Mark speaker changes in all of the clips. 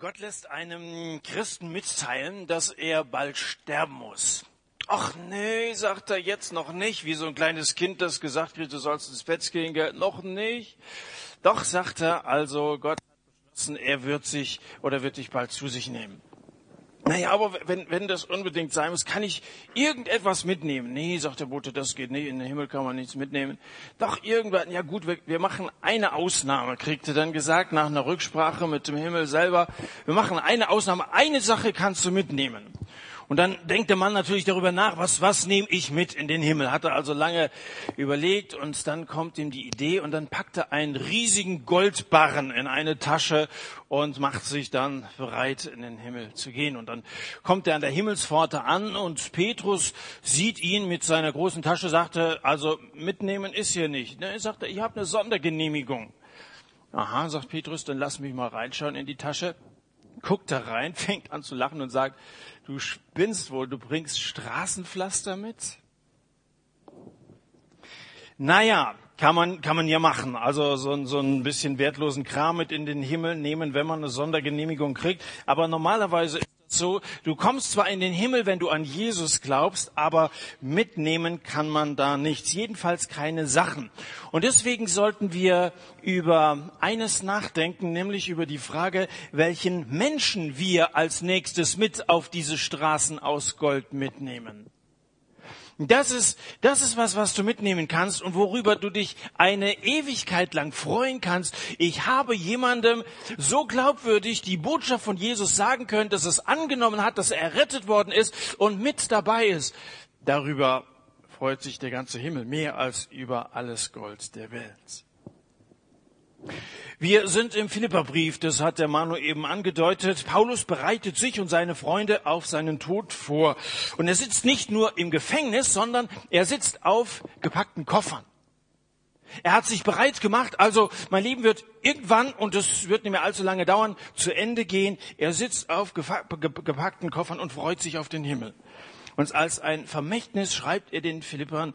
Speaker 1: Gott lässt einem Christen mitteilen, dass er bald sterben muss. Ach nee, sagt er jetzt noch nicht, wie so ein kleines Kind, das gesagt kriegt, du sollst ins Bett gehen, gell? noch nicht. Doch, sagt er, also Gott hat beschlossen, er wird sich oder wird dich bald zu sich nehmen. Naja, aber wenn, wenn das unbedingt sein muss, kann ich irgendetwas mitnehmen? Nee, sagt der Bote, das geht nicht. In den Himmel kann man nichts mitnehmen. Doch irgendwas, ja gut, wir, wir machen eine Ausnahme, kriegt er dann gesagt, nach einer Rücksprache mit dem Himmel selber. Wir machen eine Ausnahme. Eine Sache kannst du mitnehmen. Und dann denkt der Mann natürlich darüber nach, was, was nehme ich mit in den Himmel? Hat er also lange überlegt und dann kommt ihm die Idee und dann packt er einen riesigen Goldbarren in eine Tasche und macht sich dann bereit, in den Himmel zu gehen. Und dann kommt er an der Himmelspforte an und Petrus sieht ihn mit seiner großen Tasche, sagte, also mitnehmen ist hier nicht. Ne? Er sagte, ich habe eine Sondergenehmigung. Aha, sagt Petrus, dann lass mich mal reinschauen in die Tasche guckt da rein, fängt an zu lachen und sagt, du spinnst wohl, du bringst Straßenpflaster mit? Naja, kann man, kann man ja machen. Also so, so ein bisschen wertlosen Kram mit in den Himmel nehmen, wenn man eine Sondergenehmigung kriegt. Aber normalerweise so, du kommst zwar in den Himmel, wenn du an Jesus glaubst, aber mitnehmen kann man da nichts, jedenfalls keine Sachen. Und deswegen sollten wir über eines nachdenken, nämlich über die Frage, welchen Menschen wir als nächstes mit auf diese Straßen aus Gold mitnehmen. Das ist, das ist was, was du mitnehmen kannst und worüber du dich eine Ewigkeit lang freuen kannst. Ich habe jemandem so glaubwürdig die Botschaft von Jesus sagen können, dass es angenommen hat, dass er errettet worden ist und mit dabei ist. Darüber freut sich der ganze Himmel mehr als über alles Gold der Welt. Wir sind im Philipperbrief, das hat der Manu eben angedeutet. Paulus bereitet sich und seine Freunde auf seinen Tod vor. Und er sitzt nicht nur im Gefängnis, sondern er sitzt auf gepackten Koffern. Er hat sich bereit gemacht, also mein Leben wird irgendwann, und es wird nicht mehr allzu lange dauern, zu Ende gehen. Er sitzt auf gepackten Koffern und freut sich auf den Himmel. Und als ein Vermächtnis schreibt er den Philippern,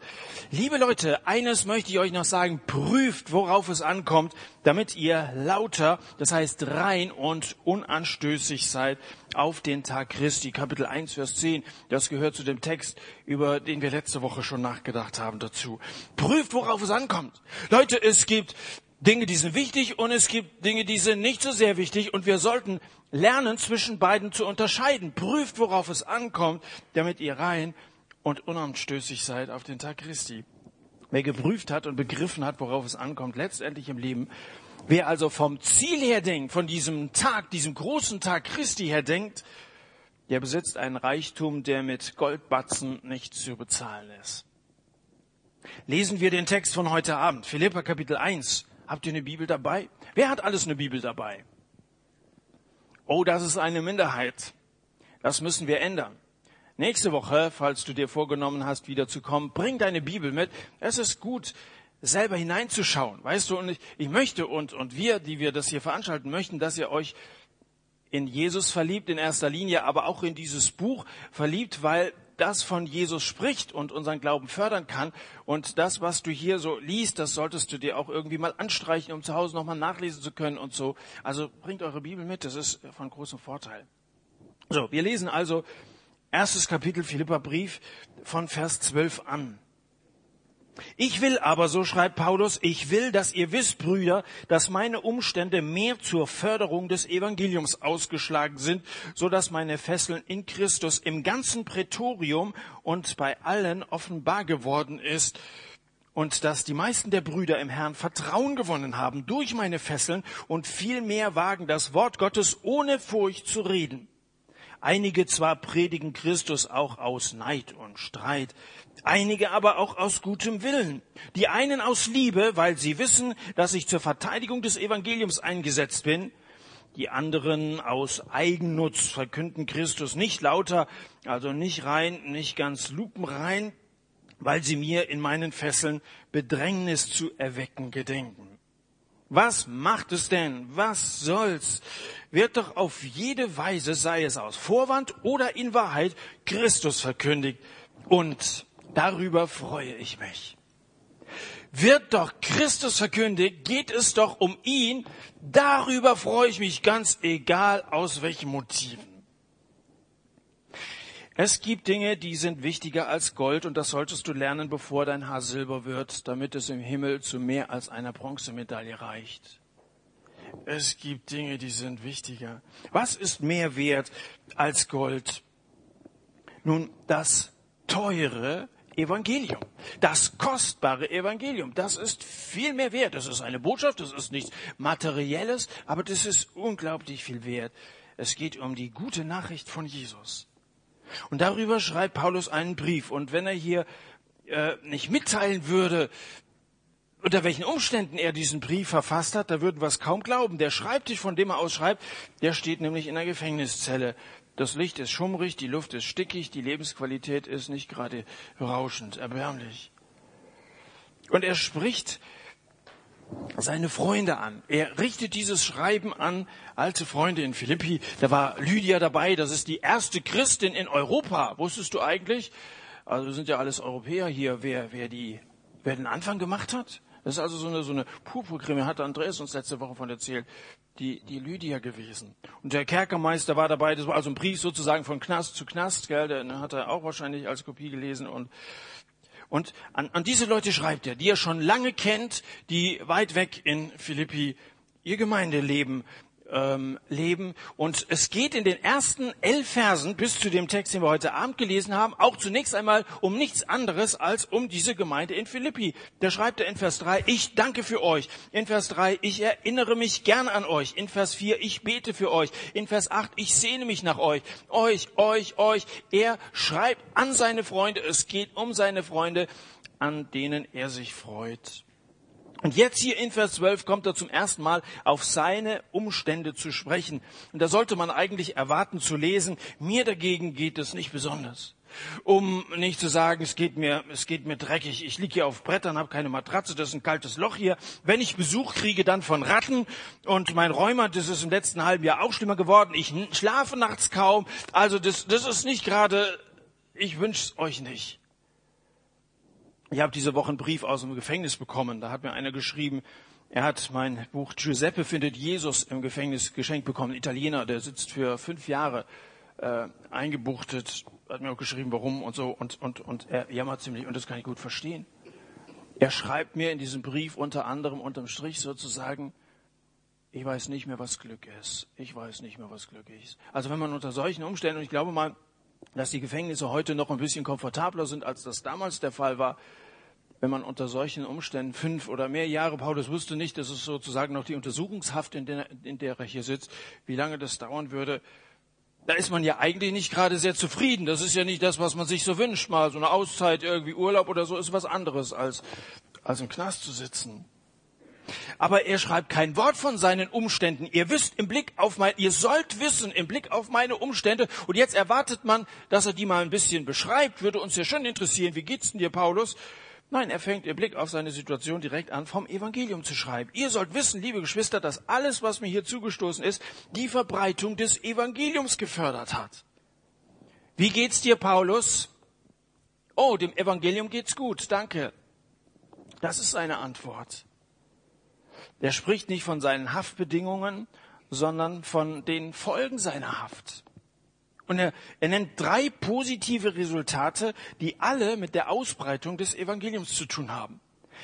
Speaker 1: liebe Leute, eines möchte ich euch noch sagen, prüft, worauf es ankommt, damit ihr lauter, das heißt rein und unanstößig seid auf den Tag Christi. Kapitel 1, Vers 10, das gehört zu dem Text, über den wir letzte Woche schon nachgedacht haben dazu. Prüft, worauf es ankommt. Leute, es gibt Dinge, die sind wichtig und es gibt Dinge, die sind nicht so sehr wichtig und wir sollten lernen, zwischen beiden zu unterscheiden. Prüft, worauf es ankommt, damit ihr rein und unanstößig seid auf den Tag Christi. Wer geprüft hat und begriffen hat, worauf es ankommt, letztendlich im Leben, wer also vom Ziel her denkt, von diesem Tag, diesem großen Tag Christi her denkt, der besitzt einen Reichtum, der mit Goldbatzen nicht zu bezahlen ist. Lesen wir den Text von heute Abend, Philippa Kapitel 1. Habt ihr eine Bibel dabei? Wer hat alles eine Bibel dabei? Oh, das ist eine Minderheit. Das müssen wir ändern. Nächste Woche, falls du dir vorgenommen hast, wieder zu kommen, bring deine Bibel mit. Es ist gut, selber hineinzuschauen. Weißt du, und ich, ich möchte und, und wir, die wir das hier veranstalten, möchten, dass ihr euch in Jesus verliebt in erster Linie, aber auch in dieses Buch verliebt, weil das von Jesus spricht und unseren Glauben fördern kann. Und das, was du hier so liest, das solltest du dir auch irgendwie mal anstreichen, um zu Hause nochmal nachlesen zu können und so. Also bringt eure Bibel mit, das ist von großem Vorteil. So, wir lesen also erstes Kapitel Philippa Brief von Vers 12 an. Ich will aber, so schreibt Paulus, ich will, dass ihr wisst, Brüder, dass meine Umstände mehr zur Förderung des Evangeliums ausgeschlagen sind, so dass meine Fesseln in Christus im ganzen Prätorium und bei allen offenbar geworden ist und dass die meisten der Brüder im Herrn Vertrauen gewonnen haben durch meine Fesseln und viel mehr wagen, das Wort Gottes ohne Furcht zu reden. Einige zwar predigen Christus auch aus Neid und Streit, einige aber auch aus gutem Willen. Die einen aus Liebe, weil sie wissen, dass ich zur Verteidigung des Evangeliums eingesetzt bin. Die anderen aus Eigennutz verkünden Christus nicht lauter, also nicht rein, nicht ganz lupenrein, weil sie mir in meinen Fesseln Bedrängnis zu erwecken gedenken. Was macht es denn? Was soll's? Wird doch auf jede Weise, sei es aus Vorwand oder in Wahrheit, Christus verkündigt. Und darüber freue ich mich. wird doch Christus verkündigt, geht es doch um ihn. Darüber freue ich mich ganz egal aus welchen Motiven. Es gibt Dinge, die sind wichtiger als Gold und das solltest du lernen, bevor dein Haar silber wird, damit es im Himmel zu mehr als einer Bronzemedaille reicht. Es gibt Dinge, die sind wichtiger. Was ist mehr wert als Gold? Nun, das teure Evangelium. Das kostbare Evangelium. Das ist viel mehr wert. Das ist eine Botschaft, das ist nichts Materielles, aber das ist unglaublich viel wert. Es geht um die gute Nachricht von Jesus. Und darüber schreibt Paulus einen Brief. Und wenn er hier äh, nicht mitteilen würde, unter welchen Umständen er diesen Brief verfasst hat, da würden wir es kaum glauben. Der Schreibtisch, von dem er aus schreibt, der steht nämlich in der Gefängniszelle. Das Licht ist schummrig, die Luft ist stickig, die Lebensqualität ist nicht gerade rauschend, erbärmlich. Und er spricht seine Freunde an. Er richtet dieses Schreiben an alte Freunde in Philippi. Da war Lydia dabei. Das ist die erste Christin in Europa. Wusstest du eigentlich? Also sind ja alles Europäer hier, wer, wer die, wer den Anfang gemacht hat. Das ist also so eine, so eine Purpurkrimi, hat Andreas uns letzte Woche von erzählt, die, die Lydia gewesen. Und der Kerkermeister war dabei, das war also ein Brief sozusagen von Knast zu Knast, gell, den hat er auch wahrscheinlich als Kopie gelesen und und an, an diese Leute schreibt er, die er schon lange kennt, die weit weg in Philippi ihr Gemeindeleben ähm, leben. Und es geht in den ersten elf Versen bis zu dem Text, den wir heute Abend gelesen haben, auch zunächst einmal um nichts anderes als um diese Gemeinde in Philippi. Da schreibt er in Vers 3, ich danke für euch. In Vers 3, ich erinnere mich gern an euch. In Vers 4, ich bete für euch. In Vers 8, ich sehne mich nach euch. Euch, euch, euch. Er schreibt an seine Freunde. Es geht um seine Freunde, an denen er sich freut. Und jetzt hier in Vers 12 kommt er zum ersten Mal auf seine Umstände zu sprechen. Und da sollte man eigentlich erwarten zu lesen, mir dagegen geht es nicht besonders. Um nicht zu sagen, es geht mir, es geht mir dreckig. Ich liege hier auf Brettern, habe keine Matratze, das ist ein kaltes Loch hier. Wenn ich Besuch kriege, dann von Ratten und mein Rheuma, das ist im letzten halben Jahr auch schlimmer geworden. Ich schlafe nachts kaum. Also das, das ist nicht gerade, ich wünsch's euch nicht. Ich habe diese Woche einen Brief aus dem Gefängnis bekommen. Da hat mir einer geschrieben, er hat mein Buch Giuseppe findet Jesus im Gefängnis geschenkt bekommen. Ein Italiener, der sitzt für fünf Jahre äh, eingebuchtet. Hat mir auch geschrieben, warum und so. Und, und, und er jammert ziemlich. Und das kann ich gut verstehen. Er schreibt mir in diesem Brief unter anderem unterm Strich sozusagen, ich weiß nicht mehr, was Glück ist. Ich weiß nicht mehr, was Glück ist. Also wenn man unter solchen Umständen, und ich glaube mal, dass die Gefängnisse heute noch ein bisschen komfortabler sind, als das damals der Fall war. Wenn man unter solchen Umständen fünf oder mehr Jahre, Paulus wusste nicht, das ist sozusagen noch die Untersuchungshaft, in der, in der er hier sitzt, wie lange das dauern würde, da ist man ja eigentlich nicht gerade sehr zufrieden. Das ist ja nicht das, was man sich so wünscht. Mal so eine Auszeit, irgendwie Urlaub oder so, ist was anderes, als, als im Knast zu sitzen. Aber er schreibt kein Wort von seinen Umständen. Ihr wisst im Blick auf mein, ihr sollt wissen im Blick auf meine Umstände. Und jetzt erwartet man, dass er die mal ein bisschen beschreibt. Würde uns ja schon interessieren. Wie geht's denn dir, Paulus? Nein, er fängt im Blick auf seine Situation direkt an, vom Evangelium zu schreiben. Ihr sollt wissen, liebe Geschwister, dass alles, was mir hier zugestoßen ist, die Verbreitung des Evangeliums gefördert hat. Wie geht's dir, Paulus? Oh, dem Evangelium geht's gut, danke. Das ist seine Antwort. Er spricht nicht von seinen Haftbedingungen, sondern von den Folgen seiner Haft. Und er, er nennt drei positive Resultate, die alle mit der Ausbreitung des Evangeliums zu tun haben.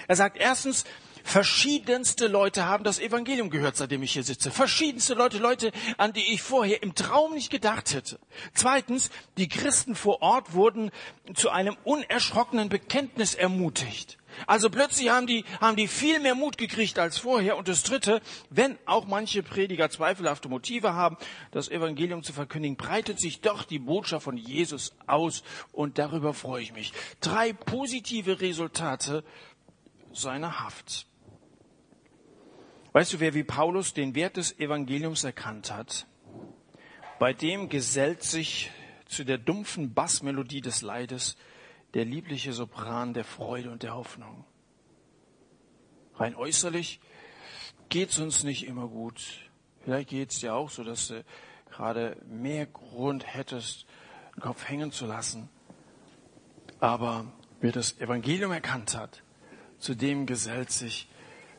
Speaker 1: Er sagt erstens, verschiedenste Leute haben das Evangelium gehört, seitdem ich hier sitze. Verschiedenste Leute, Leute, an die ich vorher im Traum nicht gedacht hätte. Zweitens, die Christen vor Ort wurden zu einem unerschrockenen Bekenntnis ermutigt. Also plötzlich haben die, haben die viel mehr Mut gekriegt als vorher. Und das Dritte, wenn auch manche Prediger zweifelhafte Motive haben, das Evangelium zu verkündigen, breitet sich doch die Botschaft von Jesus aus. Und darüber freue ich mich. Drei positive Resultate seiner Haft. Weißt du, wer wie Paulus den Wert des Evangeliums erkannt hat? Bei dem gesellt sich zu der dumpfen Bassmelodie des Leides der liebliche Sopran der Freude und der Hoffnung. Rein äußerlich geht's uns nicht immer gut. Vielleicht geht's dir auch so, dass du gerade mehr Grund hättest, den Kopf hängen zu lassen. Aber wer das Evangelium erkannt hat, zu dem gesellt sich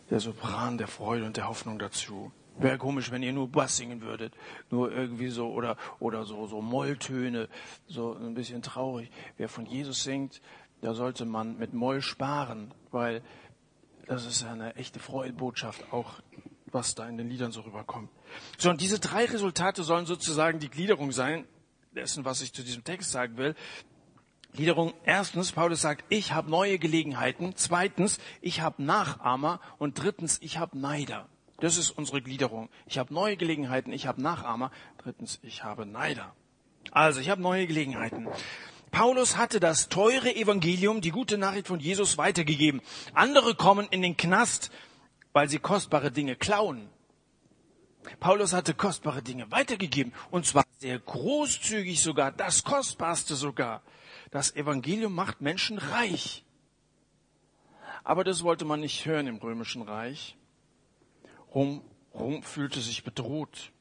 Speaker 1: der Sopran der Freude und der Hoffnung dazu. Wäre komisch, wenn ihr nur Bass singen würdet, nur irgendwie so oder oder so so Molltöne, so ein bisschen traurig. Wer von Jesus singt, da sollte man mit Moll sparen, weil das ist eine echte Freudebotschaft, auch was da in den Liedern so rüberkommt. So, und diese drei Resultate sollen sozusagen die Gliederung sein, dessen, was ich zu diesem Text sagen will. Gliederung, erstens, Paulus sagt, ich habe neue Gelegenheiten. Zweitens, ich habe Nachahmer. Und drittens, ich habe Neider. Das ist unsere Gliederung. Ich habe neue Gelegenheiten, ich habe Nachahmer. Drittens, ich habe Neider. Also, ich habe neue Gelegenheiten. Paulus hatte das teure Evangelium, die gute Nachricht von Jesus weitergegeben. Andere kommen in den Knast, weil sie kostbare Dinge klauen. Paulus hatte kostbare Dinge weitergegeben. Und zwar sehr großzügig sogar, das kostbarste sogar. Das Evangelium macht Menschen reich. Aber das wollte man nicht hören im römischen Reich. Rom, Rom fühlte sich bedroht.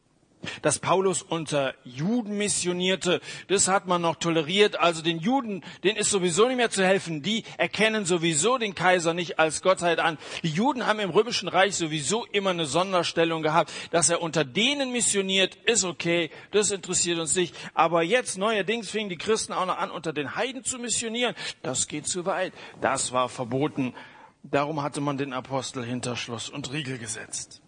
Speaker 1: Dass Paulus unter Juden missionierte, das hat man noch toleriert. Also den Juden, denen ist sowieso nicht mehr zu helfen. Die erkennen sowieso den Kaiser nicht als Gottheit an. Die Juden haben im Römischen Reich sowieso immer eine Sonderstellung gehabt. Dass er unter denen missioniert, ist okay. Das interessiert uns nicht. Aber jetzt neuerdings fingen die Christen auch noch an, unter den Heiden zu missionieren. Das geht zu weit. Das war verboten. Darum hatte man den Apostel hinter Schloss und Riegel gesetzt.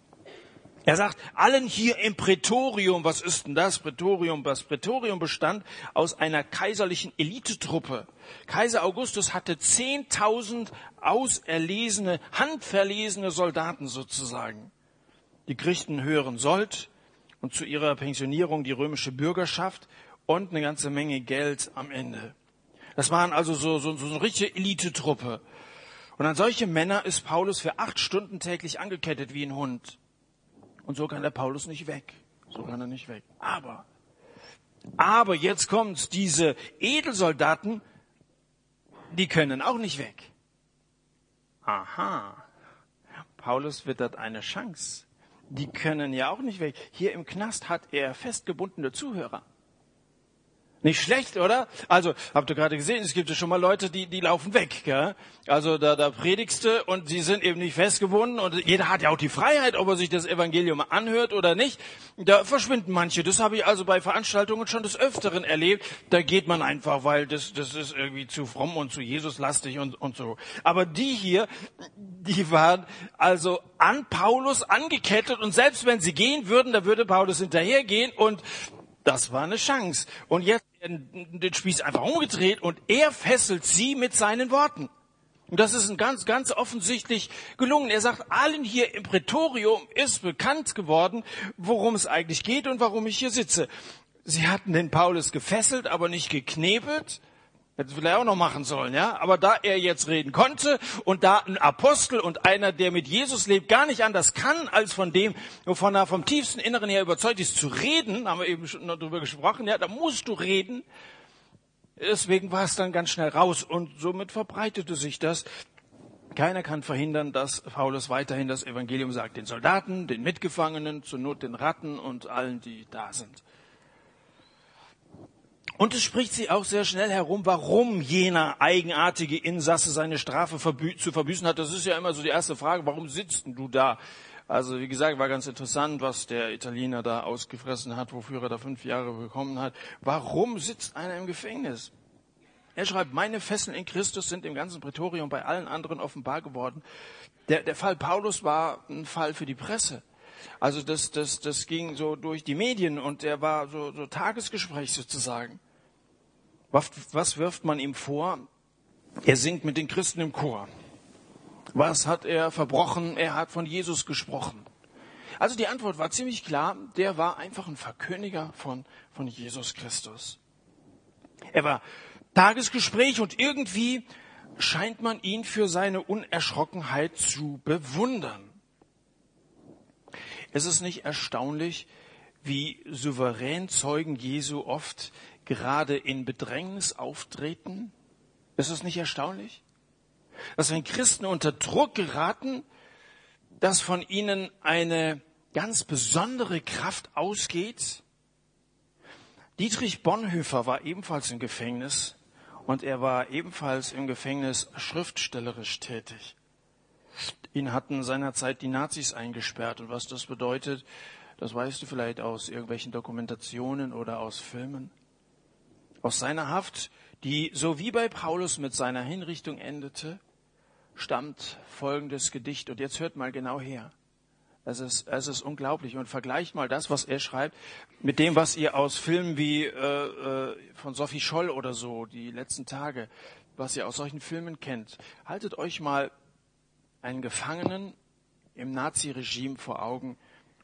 Speaker 1: Er sagt, allen hier im Prätorium, was ist denn das Prätorium? Das Prätorium bestand aus einer kaiserlichen Elitetruppe. Kaiser Augustus hatte 10.000 auserlesene, handverlesene Soldaten sozusagen. Die kriegten höheren Sold und zu ihrer Pensionierung die römische Bürgerschaft und eine ganze Menge Geld am Ende. Das waren also so, so, so eine richtige Elitetruppe. Und an solche Männer ist Paulus für acht Stunden täglich angekettet wie ein Hund. Und so kann der Paulus nicht weg. So kann er nicht weg. Aber, aber jetzt kommt's, diese Edelsoldaten, die können auch nicht weg. Aha. Paulus wittert eine Chance. Die können ja auch nicht weg. Hier im Knast hat er festgebundene Zuhörer. Nicht schlecht, oder? Also, habt ihr gerade gesehen, es gibt ja schon mal Leute, die, die laufen weg. Gell? Also da, da predigst du und sie sind eben nicht festgebunden und jeder hat ja auch die Freiheit, ob er sich das Evangelium anhört oder nicht. Da verschwinden manche. Das habe ich also bei Veranstaltungen schon des Öfteren erlebt. Da geht man einfach, weil das, das ist irgendwie zu fromm und zu Jesuslastig und, und so. Aber die hier, die waren also an Paulus angekettet und selbst wenn sie gehen würden, da würde Paulus hinterhergehen und das war eine Chance. Und jetzt den Spieß einfach umgedreht und er fesselt sie mit seinen Worten. Und das ist ein ganz, ganz offensichtlich gelungen. Er sagt, allen hier im Prätorium ist bekannt geworden, worum es eigentlich geht und warum ich hier sitze. Sie hatten den Paulus gefesselt, aber nicht geknebelt. Hätte es vielleicht auch noch machen sollen, ja. Aber da er jetzt reden konnte und da ein Apostel und einer, der mit Jesus lebt, gar nicht anders kann, als von dem, wovon er vom tiefsten Inneren her überzeugt ist, zu reden, haben wir eben schon darüber gesprochen, ja, da musst du reden. Deswegen war es dann ganz schnell raus und somit verbreitete sich das. Keiner kann verhindern, dass Paulus weiterhin das Evangelium sagt, den Soldaten, den Mitgefangenen, zur Not den Ratten und allen, die da sind. Und es spricht sie auch sehr schnell herum, warum jener eigenartige Insasse seine Strafe verbü zu verbüßen hat. Das ist ja immer so die erste Frage, warum sitzt du da? Also wie gesagt, war ganz interessant, was der Italiener da ausgefressen hat, wofür er da fünf Jahre bekommen hat. Warum sitzt einer im Gefängnis? Er schreibt, meine Fesseln in Christus sind im ganzen Prätorium bei allen anderen offenbar geworden. Der, der Fall Paulus war ein Fall für die Presse. Also das, das, das ging so durch die Medien und er war so, so Tagesgespräch sozusagen. Was, was wirft man ihm vor? Er singt mit den Christen im Chor. Was hat er verbrochen? Er hat von Jesus gesprochen. Also die Antwort war ziemlich klar. Der war einfach ein Verkündiger von, von Jesus Christus. Er war Tagesgespräch und irgendwie scheint man ihn für seine Unerschrockenheit zu bewundern. Es ist nicht erstaunlich, wie souverän Zeugen Jesu oft gerade in Bedrängnis auftreten? Ist es nicht erstaunlich? Dass wenn Christen unter Druck geraten, dass von ihnen eine ganz besondere Kraft ausgeht? Dietrich Bonhoeffer war ebenfalls im Gefängnis und er war ebenfalls im Gefängnis schriftstellerisch tätig. Ihn hatten seinerzeit die Nazis eingesperrt. Und was das bedeutet, das weißt du vielleicht aus irgendwelchen Dokumentationen oder aus Filmen. Aus seiner Haft, die so wie bei Paulus mit seiner Hinrichtung endete, stammt folgendes Gedicht. Und jetzt hört mal genau her. Es ist, es ist unglaublich. Und vergleicht mal das, was er schreibt, mit dem, was ihr aus Filmen wie äh, äh, von Sophie Scholl oder so, die letzten Tage, was ihr aus solchen Filmen kennt. Haltet euch mal einen Gefangenen im Naziregime vor Augen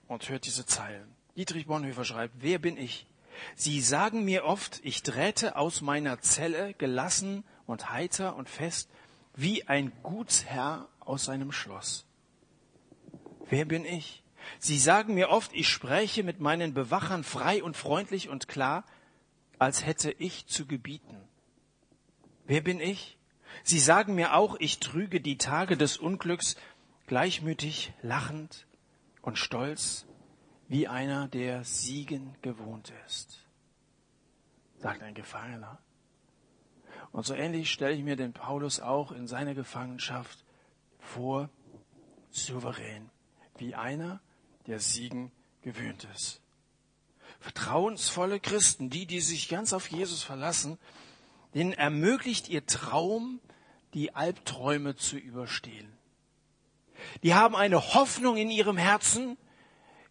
Speaker 1: und hört diese Zeilen. Dietrich Bonhoeffer schreibt, wer bin ich? Sie sagen mir oft, ich träte aus meiner Zelle gelassen und heiter und fest, wie ein Gutsherr aus seinem Schloss. Wer bin ich? Sie sagen mir oft, ich spräche mit meinen Bewachern frei und freundlich und klar, als hätte ich zu gebieten. Wer bin ich? Sie sagen mir auch, ich trüge die Tage des Unglücks gleichmütig, lachend und stolz, wie einer, der Siegen gewohnt ist, sagt ein Gefangener. Und so ähnlich stelle ich mir den Paulus auch in seiner Gefangenschaft vor, souverän wie einer, der Siegen gewöhnt ist. Vertrauensvolle Christen, die, die sich ganz auf Jesus verlassen, denen ermöglicht ihr Traum, die Albträume zu überstehen. Die haben eine Hoffnung in ihrem Herzen,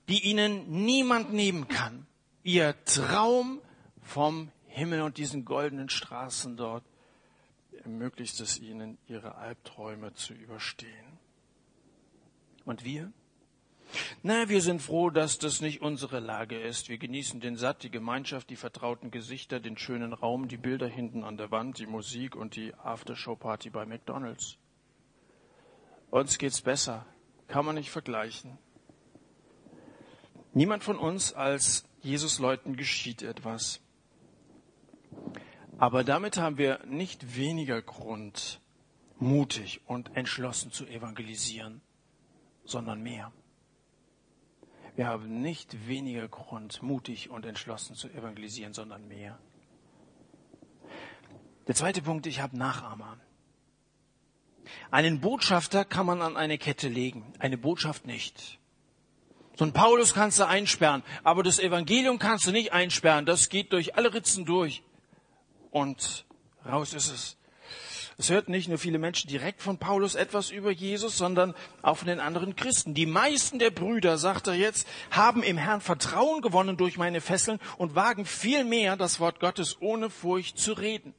Speaker 1: die ihnen niemand nehmen kann. Ihr Traum vom Himmel und diesen goldenen Straßen dort ermöglicht es ihnen, ihre Albträume zu überstehen. Und wir? Na, wir sind froh, dass das nicht unsere Lage ist. Wir genießen den Satt, die Gemeinschaft, die vertrauten Gesichter, den schönen Raum, die Bilder hinten an der Wand, die Musik und die Aftershow-Party bei McDonald's. Uns geht's besser. Kann man nicht vergleichen. Niemand von uns als Jesus-Leuten geschieht etwas. Aber damit haben wir nicht weniger Grund, mutig und entschlossen zu evangelisieren, sondern mehr. Wir haben nicht weniger Grund, mutig und entschlossen zu evangelisieren, sondern mehr. Der zweite Punkt, ich habe Nachahmer. Einen Botschafter kann man an eine Kette legen, eine Botschaft nicht. So ein Paulus kannst du einsperren, aber das Evangelium kannst du nicht einsperren. Das geht durch alle Ritzen durch. Und raus ist es. Es hörten nicht nur viele Menschen direkt von Paulus etwas über Jesus, sondern auch von den anderen Christen. Die meisten der Brüder, sagt er jetzt, haben im Herrn Vertrauen gewonnen durch meine Fesseln und wagen viel mehr das Wort Gottes ohne Furcht zu reden.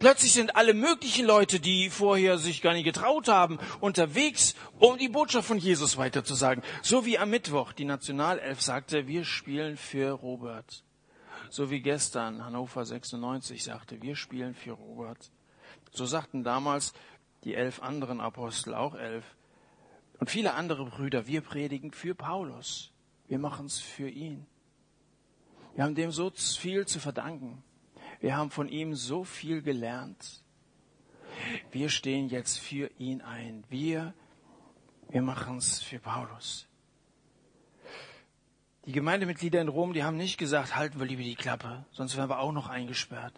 Speaker 1: Plötzlich sind alle möglichen Leute, die vorher sich gar nicht getraut haben, unterwegs, um die Botschaft von Jesus weiterzusagen. So wie am Mittwoch die Nationalelf sagte, wir spielen für Robert. So wie gestern Hannover 96 sagte, wir spielen für Robert. So sagten damals die elf anderen Apostel, auch elf. Und viele andere Brüder, wir predigen für Paulus. Wir machen es für ihn. Wir haben dem so viel zu verdanken. Wir haben von ihm so viel gelernt. Wir stehen jetzt für ihn ein. Wir, wir machen es für Paulus. Die Gemeindemitglieder in Rom, die haben nicht gesagt, halten wir lieber die Klappe, sonst werden wir auch noch eingesperrt,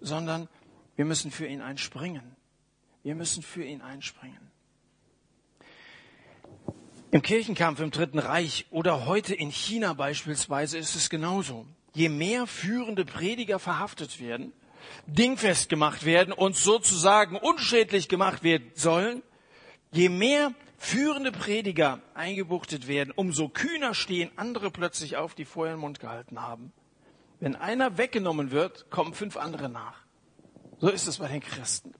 Speaker 1: sondern wir müssen für ihn einspringen. Wir müssen für ihn einspringen. Im Kirchenkampf im Dritten Reich oder heute in China beispielsweise ist es genauso. Je mehr führende Prediger verhaftet werden, dingfest gemacht werden und sozusagen unschädlich gemacht werden sollen, je mehr führende Prediger eingebuchtet werden, umso kühner stehen andere plötzlich auf, die vorher den Mund gehalten haben. Wenn einer weggenommen wird, kommen fünf andere nach. So ist es bei den Christen.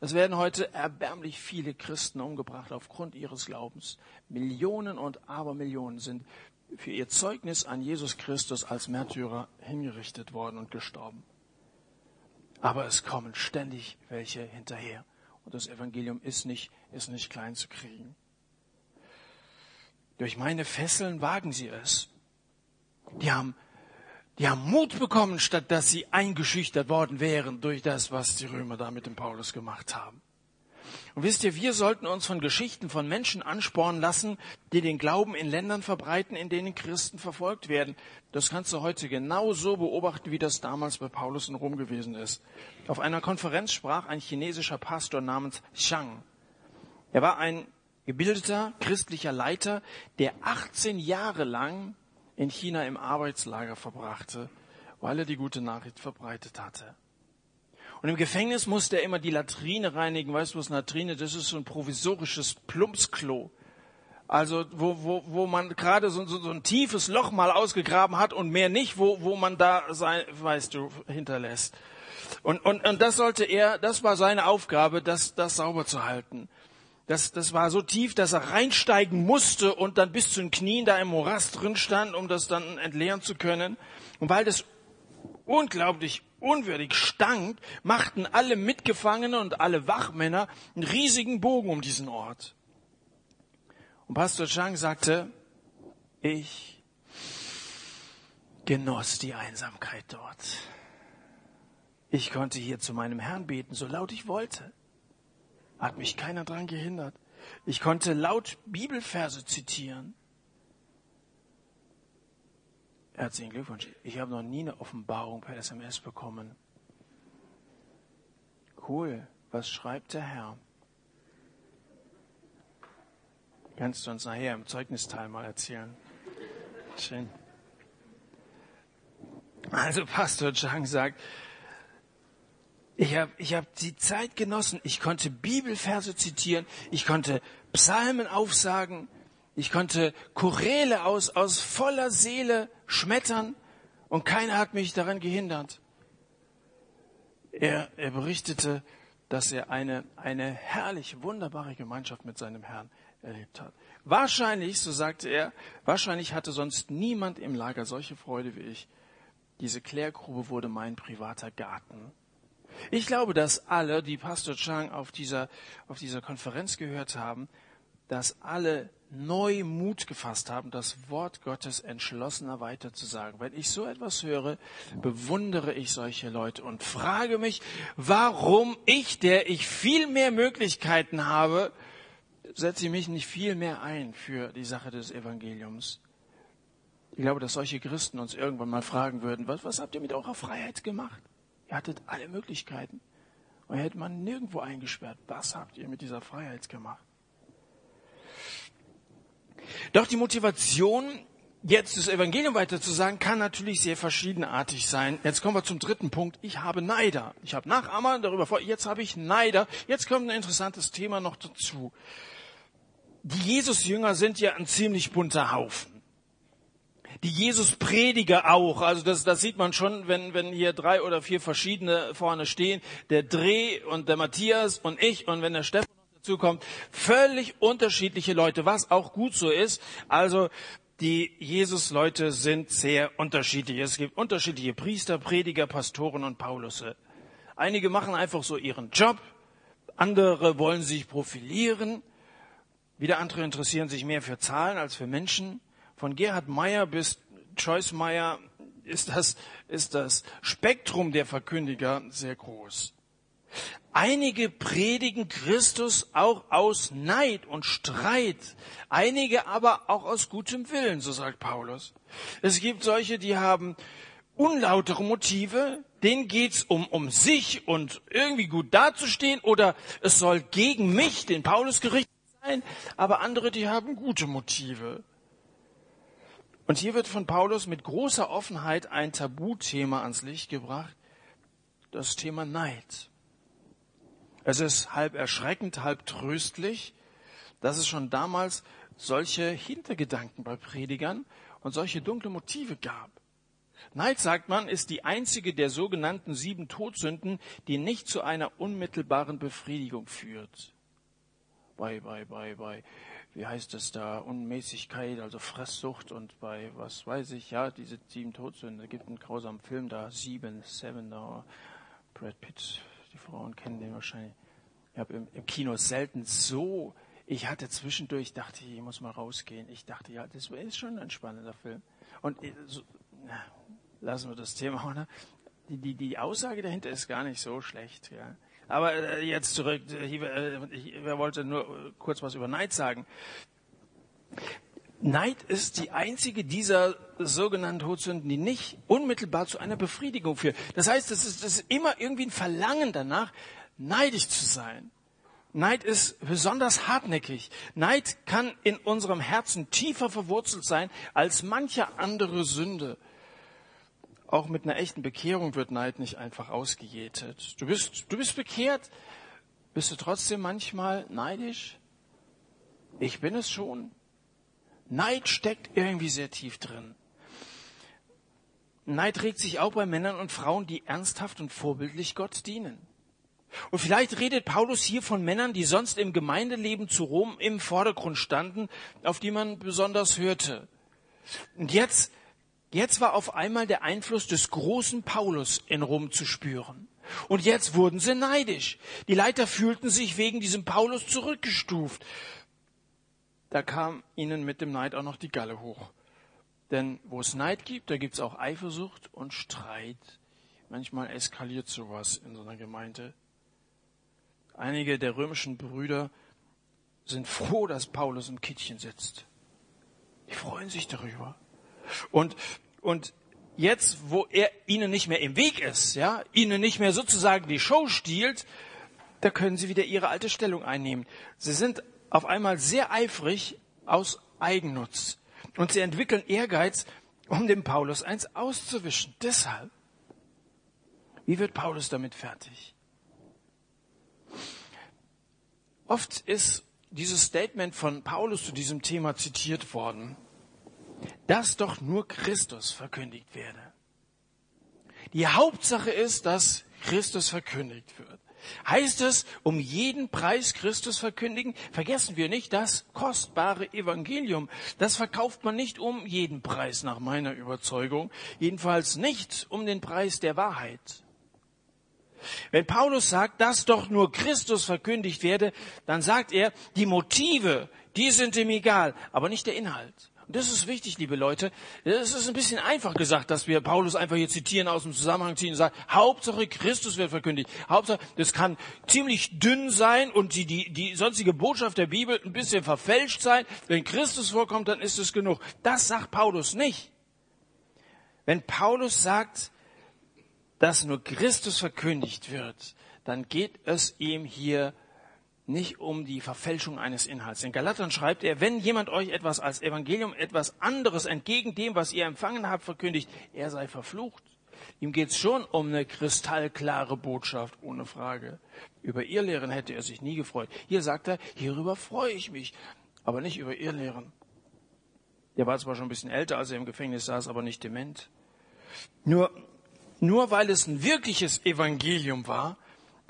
Speaker 1: Es werden heute erbärmlich viele Christen umgebracht aufgrund ihres Glaubens. Millionen und Abermillionen sind für ihr Zeugnis an Jesus Christus als Märtyrer hingerichtet worden und gestorben. Aber es kommen ständig welche hinterher. Und das Evangelium ist nicht, ist nicht klein zu kriegen. Durch meine Fesseln wagen sie es. Die haben die haben Mut bekommen, statt dass sie eingeschüchtert worden wären durch das, was die Römer da mit dem Paulus gemacht haben. Und wisst ihr, wir sollten uns von Geschichten von Menschen anspornen lassen, die den Glauben in Ländern verbreiten, in denen Christen verfolgt werden. Das kannst du heute genauso beobachten, wie das damals bei Paulus in Rom gewesen ist. Auf einer Konferenz sprach ein chinesischer Pastor namens Shang. Er war ein gebildeter christlicher Leiter, der 18 Jahre lang in China im Arbeitslager verbrachte, weil er die gute Nachricht verbreitet hatte. Und im Gefängnis musste er immer die Latrine reinigen. Weißt du, was Latrine? Das ist so ein provisorisches Plumpsklo. Also wo, wo, wo man gerade so, so, so ein tiefes Loch mal ausgegraben hat und mehr nicht, wo, wo man da sein, weißt du, hinterlässt. Und, und, und das sollte er, das war seine Aufgabe, das, das sauber zu halten. Das, das war so tief, dass er reinsteigen musste und dann bis zu den Knien da im Morast drin stand, um das dann entleeren zu können. Und weil das unglaublich unwürdig stank, machten alle Mitgefangene und alle Wachmänner einen riesigen Bogen um diesen Ort. Und Pastor Chang sagte, ich genoss die Einsamkeit dort. Ich konnte hier zu meinem Herrn beten, so laut ich wollte. Hat mich keiner dran gehindert. Ich konnte laut Bibelverse zitieren. Herzlichen Glückwunsch. Ich habe noch nie eine Offenbarung per SMS bekommen. Cool. Was schreibt der Herr? Kannst du uns nachher im Zeugnisteil mal erzählen? Schön. Also Pastor Chang sagt, ich habe ich hab die Zeit genossen. Ich konnte Bibelverse zitieren. Ich konnte Psalmen aufsagen. Ich konnte Choräle aus, aus voller Seele schmettern und keiner hat mich daran gehindert. Er, er berichtete, dass er eine, eine herrlich wunderbare Gemeinschaft mit seinem Herrn erlebt hat. Wahrscheinlich, so sagte er, wahrscheinlich hatte sonst niemand im Lager solche Freude wie ich. Diese Klärgrube wurde mein privater Garten. Ich glaube, dass alle, die Pastor Chang auf dieser, auf dieser Konferenz gehört haben, dass alle neu Mut gefasst haben, das Wort Gottes entschlossener weiterzusagen. Wenn ich so etwas höre, bewundere ich solche Leute und frage mich, warum ich, der ich viel mehr Möglichkeiten habe, setze ich mich nicht viel mehr ein für die Sache des Evangeliums. Ich glaube, dass solche Christen uns irgendwann mal fragen würden, was, was habt ihr mit eurer Freiheit gemacht? Ihr hattet alle Möglichkeiten. Und hätte man nirgendwo eingesperrt. Was habt ihr mit dieser Freiheit gemacht? Doch die Motivation, jetzt das Evangelium weiter zu sagen, kann natürlich sehr verschiedenartig sein. Jetzt kommen wir zum dritten Punkt. Ich habe Neider. Ich habe Nachahmer darüber vor. Jetzt habe ich Neider. Jetzt kommt ein interessantes Thema noch dazu. Die Jesus-Jünger sind ja ein ziemlich bunter Haufen. Die Jesus-Prediger auch. Also das, das sieht man schon, wenn, wenn hier drei oder vier verschiedene vorne stehen. Der Dreh und der Matthias und ich und wenn der Stefan dazu kommt, völlig unterschiedliche Leute, was auch gut so ist. Also die Jesus-Leute sind sehr unterschiedlich. Es gibt unterschiedliche Priester, Prediger, Pastoren und Paulusse. Einige machen einfach so ihren Job, andere wollen sich profilieren, wieder andere interessieren sich mehr für Zahlen als für Menschen. Von Gerhard Meyer bis Joyce Meyer ist das, ist das Spektrum der Verkündiger sehr groß. Einige predigen Christus auch aus Neid und Streit, einige aber auch aus gutem Willen, so sagt Paulus. Es gibt solche, die haben unlautere Motive, denen geht's um, um sich und irgendwie gut dazustehen oder es soll gegen mich, den Paulus gerichtet sein, aber andere, die haben gute Motive. Und hier wird von Paulus mit großer Offenheit ein Tabuthema ans Licht gebracht, das Thema Neid. Es ist halb erschreckend, halb tröstlich, dass es schon damals solche Hintergedanken bei Predigern und solche dunkle Motive gab. Neid, sagt man, ist die einzige der sogenannten sieben Todsünden, die nicht zu einer unmittelbaren Befriedigung führt. Bei, bei, bei, bei, wie heißt es da, Unmäßigkeit, also Fresssucht und bei, was weiß ich, ja, diese sieben Todsünden. Es gibt einen grausamen Film da, Sieben, Seven, da, Brad Pitt, die Frauen kennen den wahrscheinlich. Ich habe im, im Kino selten so, ich hatte zwischendurch, dachte ich, ich muss mal rausgehen. Ich dachte, ja, das ist schon ein spannender Film. Und äh, so, na, lassen wir das Thema, oder? Die, die, die Aussage dahinter ist gar nicht so schlecht, ja. Aber äh, jetzt zurück, ich, ich wollte nur kurz was über Neid sagen. Neid ist die einzige dieser sogenannten Todsünden, die nicht unmittelbar zu einer Befriedigung führt. Das heißt, es ist, ist immer irgendwie ein Verlangen danach, neidisch zu sein. Neid ist besonders hartnäckig. Neid kann in unserem Herzen tiefer verwurzelt sein als manche andere Sünde. Auch mit einer echten Bekehrung wird Neid nicht einfach ausgejätet. Du bist, du bist bekehrt, bist du trotzdem manchmal neidisch? Ich bin es schon. Neid steckt irgendwie sehr tief drin. Neid regt sich auch bei Männern und Frauen, die ernsthaft und vorbildlich Gott dienen. Und vielleicht redet Paulus hier von Männern, die sonst im Gemeindeleben zu Rom im Vordergrund standen, auf die man besonders hörte. Und jetzt, jetzt war auf einmal der Einfluss des großen Paulus in Rom zu spüren. Und jetzt wurden sie neidisch. Die Leiter fühlten sich wegen diesem Paulus zurückgestuft. Da kam ihnen mit dem Neid auch noch die Galle hoch. Denn wo es Neid gibt, da gibt es auch Eifersucht und Streit. Manchmal eskaliert sowas in so einer Gemeinde. Einige der römischen Brüder sind froh, dass Paulus im Kittchen sitzt. Die freuen sich darüber. Und, und jetzt, wo er ihnen nicht mehr im Weg ist, ja, ihnen nicht mehr sozusagen die Show stiehlt, da können sie wieder ihre alte Stellung einnehmen. Sie sind auf einmal sehr eifrig aus Eigennutz. Und sie entwickeln Ehrgeiz, um dem Paulus eins auszuwischen. Deshalb. Wie wird Paulus damit fertig? Oft ist dieses Statement von Paulus zu diesem Thema zitiert worden, dass doch nur Christus verkündigt werde. Die Hauptsache ist, dass Christus verkündigt wird. Heißt es, um jeden Preis Christus verkündigen? Vergessen wir nicht, das kostbare Evangelium, das verkauft man nicht um jeden Preis nach meiner Überzeugung, jedenfalls nicht um den Preis der Wahrheit. Wenn Paulus sagt, dass doch nur Christus verkündigt werde, dann sagt er, die Motive, die sind ihm egal, aber nicht der Inhalt. Und das ist wichtig, liebe Leute. Es ist ein bisschen einfach gesagt, dass wir Paulus einfach hier zitieren, aus dem Zusammenhang ziehen und sagen, Hauptsache Christus wird verkündigt. Hauptsache, das kann ziemlich dünn sein und die, die, die sonstige Botschaft der Bibel ein bisschen verfälscht sein. Wenn Christus vorkommt, dann ist es genug. Das sagt Paulus nicht. Wenn Paulus sagt, dass nur Christus verkündigt wird, dann geht es ihm hier nicht um die Verfälschung eines Inhalts. In Galatern schreibt er, wenn jemand euch etwas als Evangelium, etwas anderes entgegen dem, was ihr empfangen habt, verkündigt, er sei verflucht. Ihm geht es schon um eine kristallklare Botschaft, ohne Frage. Über ihr Lehren hätte er sich nie gefreut. Hier sagt er, hierüber freue ich mich, aber nicht über ihr Lehren. Der war zwar schon ein bisschen älter, als er im Gefängnis saß, aber nicht dement. Nur nur weil es ein wirkliches Evangelium war,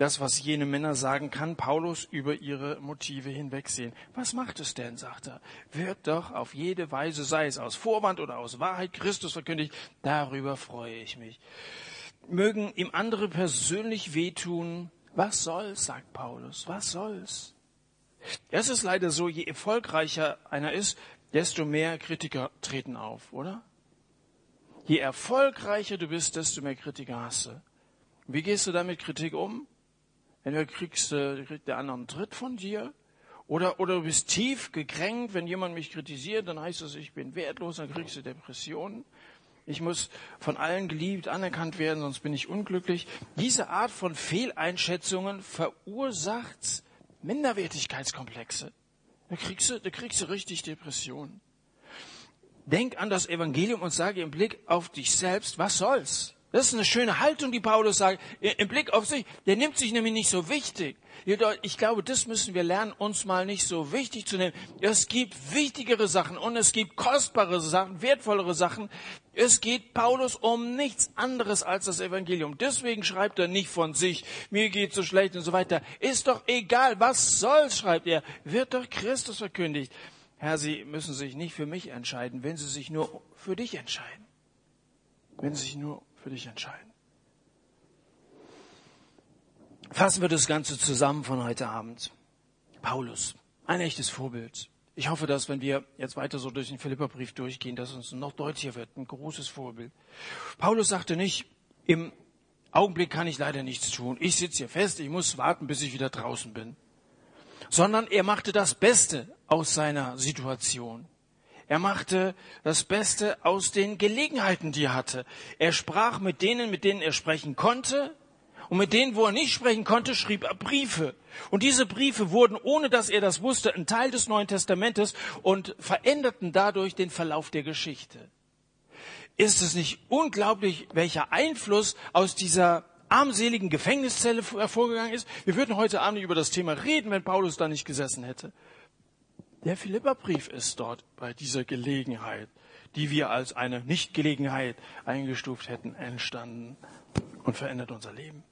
Speaker 1: das, was jene Männer sagen, kann Paulus über ihre Motive hinwegsehen. Was macht es denn, sagt er? Wird doch auf jede Weise, sei es aus Vorwand oder aus Wahrheit, Christus verkündigt, darüber freue ich mich. Mögen ihm andere persönlich wehtun, was soll's, sagt Paulus, was soll's? Es ist leider so, je erfolgreicher einer ist, desto mehr Kritiker treten auf, oder? Je erfolgreicher du bist, desto mehr Kritiker hast du. Wie gehst du damit Kritik um? Entweder kriegst du, kriegt der andere einen Tritt von dir, oder, oder du bist tief gekränkt, wenn jemand mich kritisiert, dann heißt es, ich bin wertlos, dann kriegst du Depressionen. Ich muss von allen geliebt, anerkannt werden, sonst bin ich unglücklich. Diese Art von Fehleinschätzungen verursacht Minderwertigkeitskomplexe. Da kriegst du, da kriegst du richtig Depressionen. Denk an das Evangelium und sage im Blick auf dich selbst, was soll's? Das ist eine schöne Haltung, die Paulus sagt. Im Blick auf sich, der nimmt sich nämlich nicht so wichtig. Ich glaube, das müssen wir lernen, uns mal nicht so wichtig zu nehmen. Es gibt wichtigere Sachen und es gibt kostbare Sachen, wertvollere Sachen. Es geht Paulus um nichts anderes als das Evangelium. Deswegen schreibt er nicht von sich, mir geht so schlecht und so weiter. Ist doch egal, was soll's, schreibt er. Wird doch Christus verkündigt. Herr, Sie müssen sich nicht für mich entscheiden, wenn Sie sich nur für dich entscheiden. Wenn Sie sich nur für dich entscheiden. Fassen wir das Ganze zusammen von heute Abend. Paulus, ein echtes Vorbild. Ich hoffe, dass wenn wir jetzt weiter so durch den Philipperbrief durchgehen, dass uns noch deutlicher wird. Ein großes Vorbild. Paulus sagte nicht, im Augenblick kann ich leider nichts tun. Ich sitze hier fest, ich muss warten, bis ich wieder draußen bin sondern er machte das Beste aus seiner Situation. Er machte das Beste aus den Gelegenheiten, die er hatte. Er sprach mit denen, mit denen er sprechen konnte, Und mit denen, wo er nicht sprechen konnte, schrieb er Briefe. Und diese Briefe wurden, ohne dass er das wusste, ein Teil des Neuen Testamentes und veränderten dadurch den Verlauf der Geschichte. Ist es nicht unglaublich, welcher Einfluss aus dieser armseligen Gefängniszelle hervorgegangen ist? Wir würden heute Abend über das Thema reden, wenn Paulus da nicht gesessen hätte. Der Philipperbrief ist dort bei dieser Gelegenheit, die wir als eine Nichtgelegenheit eingestuft hätten, entstanden und verändert unser Leben.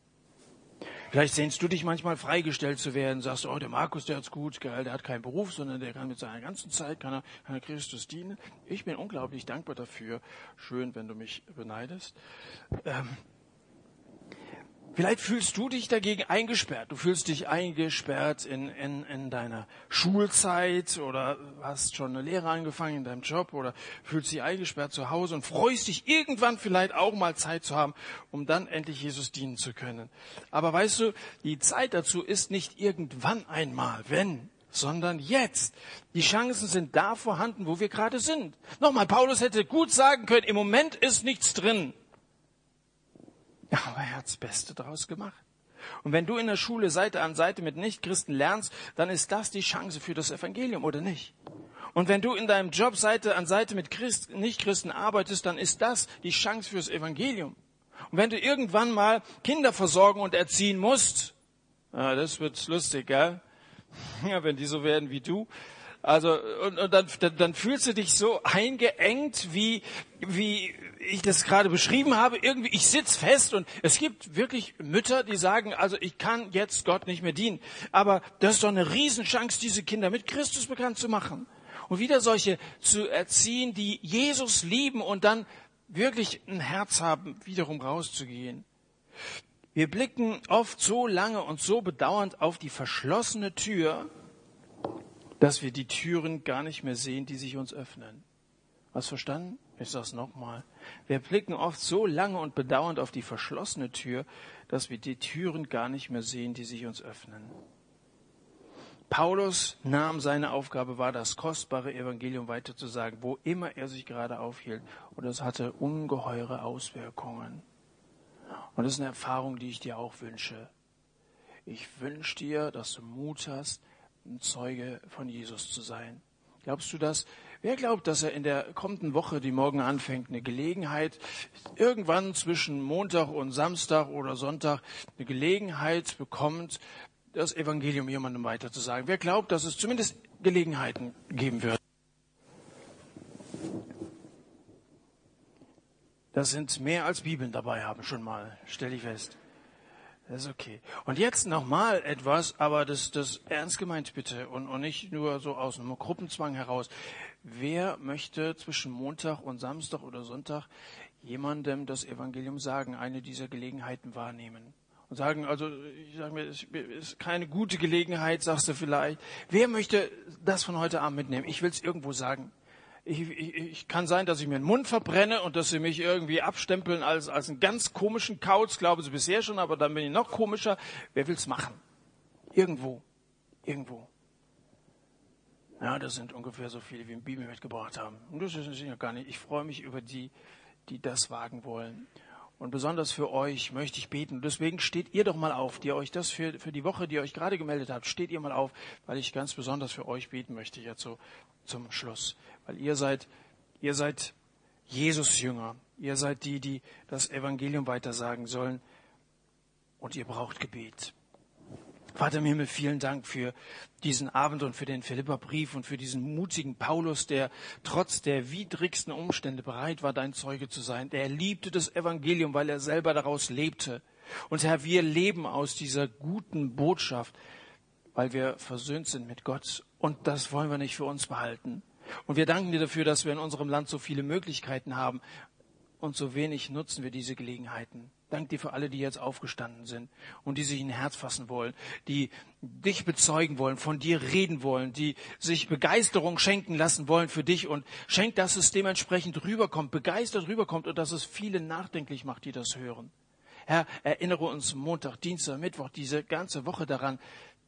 Speaker 1: Vielleicht sehnst du dich manchmal freigestellt zu werden, sagst, oh, der Markus, der hat's gut, geil, der hat keinen Beruf, sondern der kann mit seiner ganzen Zeit, kann er, kann er Christus dienen. Ich bin unglaublich dankbar dafür. Schön, wenn du mich beneidest. Ähm, Vielleicht fühlst du dich dagegen eingesperrt. Du fühlst dich eingesperrt in, in, in deiner Schulzeit oder hast schon eine Lehre angefangen in deinem Job oder fühlst dich eingesperrt zu Hause und freust dich irgendwann vielleicht auch mal Zeit zu haben, um dann endlich Jesus dienen zu können. Aber weißt du, die Zeit dazu ist nicht irgendwann einmal, wenn, sondern jetzt. Die Chancen sind da vorhanden, wo wir gerade sind. Nochmal, Paulus hätte gut sagen können, im Moment ist nichts drin. Ja, aber er hat das Beste draus gemacht. Und wenn du in der Schule Seite an Seite mit Nichtchristen lernst, dann ist das die Chance für das Evangelium, oder nicht? Und wenn du in deinem Job Seite an Seite mit Christ, Nichtchristen arbeitest, dann ist das die Chance fürs Evangelium. Und wenn du irgendwann mal Kinder versorgen und erziehen musst, ja, das wird lustig, gell? Ja, wenn die so werden wie du, also und, und dann, dann, dann fühlst du dich so eingeengt, wie wie ich das gerade beschrieben habe. Irgendwie ich sitz fest und es gibt wirklich Mütter, die sagen, also ich kann jetzt Gott nicht mehr dienen. Aber das ist doch eine Riesenchance, diese Kinder mit Christus bekannt zu machen und wieder solche zu erziehen, die Jesus lieben und dann wirklich ein Herz haben, wiederum rauszugehen. Wir blicken oft so lange und so bedauernd auf die verschlossene Tür, dass wir die Türen gar nicht mehr sehen, die sich uns öffnen. Hast verstanden? Ich sag's nochmal. Wir blicken oft so lange und bedauernd auf die verschlossene Tür, dass wir die Türen gar nicht mehr sehen, die sich uns öffnen. Paulus nahm seine Aufgabe wahr, das kostbare Evangelium weiterzusagen, wo immer er sich gerade aufhielt. Und das hatte ungeheure Auswirkungen. Und das ist eine Erfahrung, die ich dir auch wünsche. Ich wünsche dir, dass du Mut hast, ein Zeuge von Jesus zu sein. Glaubst du das? Wer glaubt, dass er in der kommenden Woche, die morgen anfängt, eine Gelegenheit, irgendwann zwischen Montag und Samstag oder Sonntag, eine Gelegenheit bekommt, das Evangelium jemandem weiterzusagen? Wer glaubt, dass es zumindest Gelegenheiten geben wird? Das sind mehr als Bibeln dabei haben schon mal, stelle ich fest. Das ist okay. Und jetzt nochmal etwas, aber das, das ernst gemeint bitte und, und nicht nur so aus einem Gruppenzwang heraus. Wer möchte zwischen Montag und Samstag oder Sonntag jemandem das Evangelium sagen, eine dieser Gelegenheiten wahrnehmen? Und sagen, also ich sage mir, es ist keine gute Gelegenheit, sagst du vielleicht. Wer möchte das von heute Abend mitnehmen? Ich will es irgendwo sagen ich, ich, ich kann sein, dass ich mir den Mund verbrenne und dass sie mich irgendwie abstempeln als, als einen ganz komischen Kauz, glauben sie bisher schon, aber dann bin ich noch komischer. Wer will's machen? Irgendwo. Irgendwo. Ja, das sind ungefähr so viele, wie im Bibel mitgebracht haben. Und das ist ja gar nicht. Ich freue mich über die, die das wagen wollen. Und besonders für euch möchte ich beten. Deswegen steht ihr doch mal auf, die euch das für, für die Woche, die ihr euch gerade gemeldet habt, steht ihr mal auf, weil ich ganz besonders für euch beten möchte jetzt so zum Schluss. Weil ihr seid, ihr seid Jesus Jünger. Ihr seid die, die das Evangelium weitersagen sollen. Und ihr braucht Gebet. Vater im Himmel, vielen Dank für diesen Abend und für den Philipperbrief und für diesen mutigen Paulus, der trotz der widrigsten Umstände bereit war, dein Zeuge zu sein. Der liebte das Evangelium, weil er selber daraus lebte. Und Herr, wir leben aus dieser guten Botschaft, weil wir versöhnt sind mit Gott. Und das wollen wir nicht für uns behalten. Und wir danken dir dafür, dass wir in unserem Land so viele Möglichkeiten haben und so wenig nutzen wir diese Gelegenheiten. Dank dir für alle, die jetzt aufgestanden sind und die sich ein Herz fassen wollen, die dich bezeugen wollen, von dir reden wollen, die sich Begeisterung schenken lassen wollen für dich und schenkt, dass es dementsprechend rüberkommt, begeistert rüberkommt und dass es viele nachdenklich macht, die das hören. Herr, erinnere uns Montag, Dienstag, Mittwoch, diese ganze Woche daran,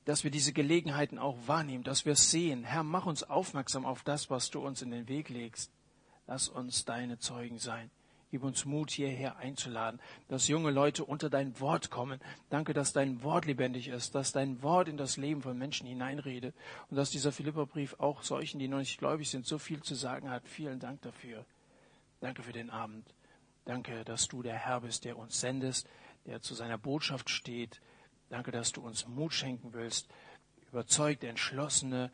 Speaker 1: dass wir diese Gelegenheiten auch wahrnehmen, dass wir es sehen. Herr, mach uns aufmerksam auf das, was du uns in den Weg legst. Lass uns deine Zeugen sein. Gib uns Mut, hierher einzuladen, dass junge Leute unter dein Wort kommen. Danke, dass dein Wort lebendig ist, dass dein Wort in das Leben von Menschen hineinredet und dass dieser Philipperbrief auch solchen, die noch nicht gläubig sind, so viel zu sagen hat. Vielen Dank dafür. Danke für den Abend. Danke, dass du der Herr bist, der uns sendest, der zu seiner Botschaft steht. Danke, dass du uns Mut schenken willst, überzeugt, entschlossene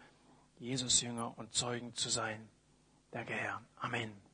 Speaker 1: Jesus-Jünger und Zeugen zu sein. Danke, Herr. Amen.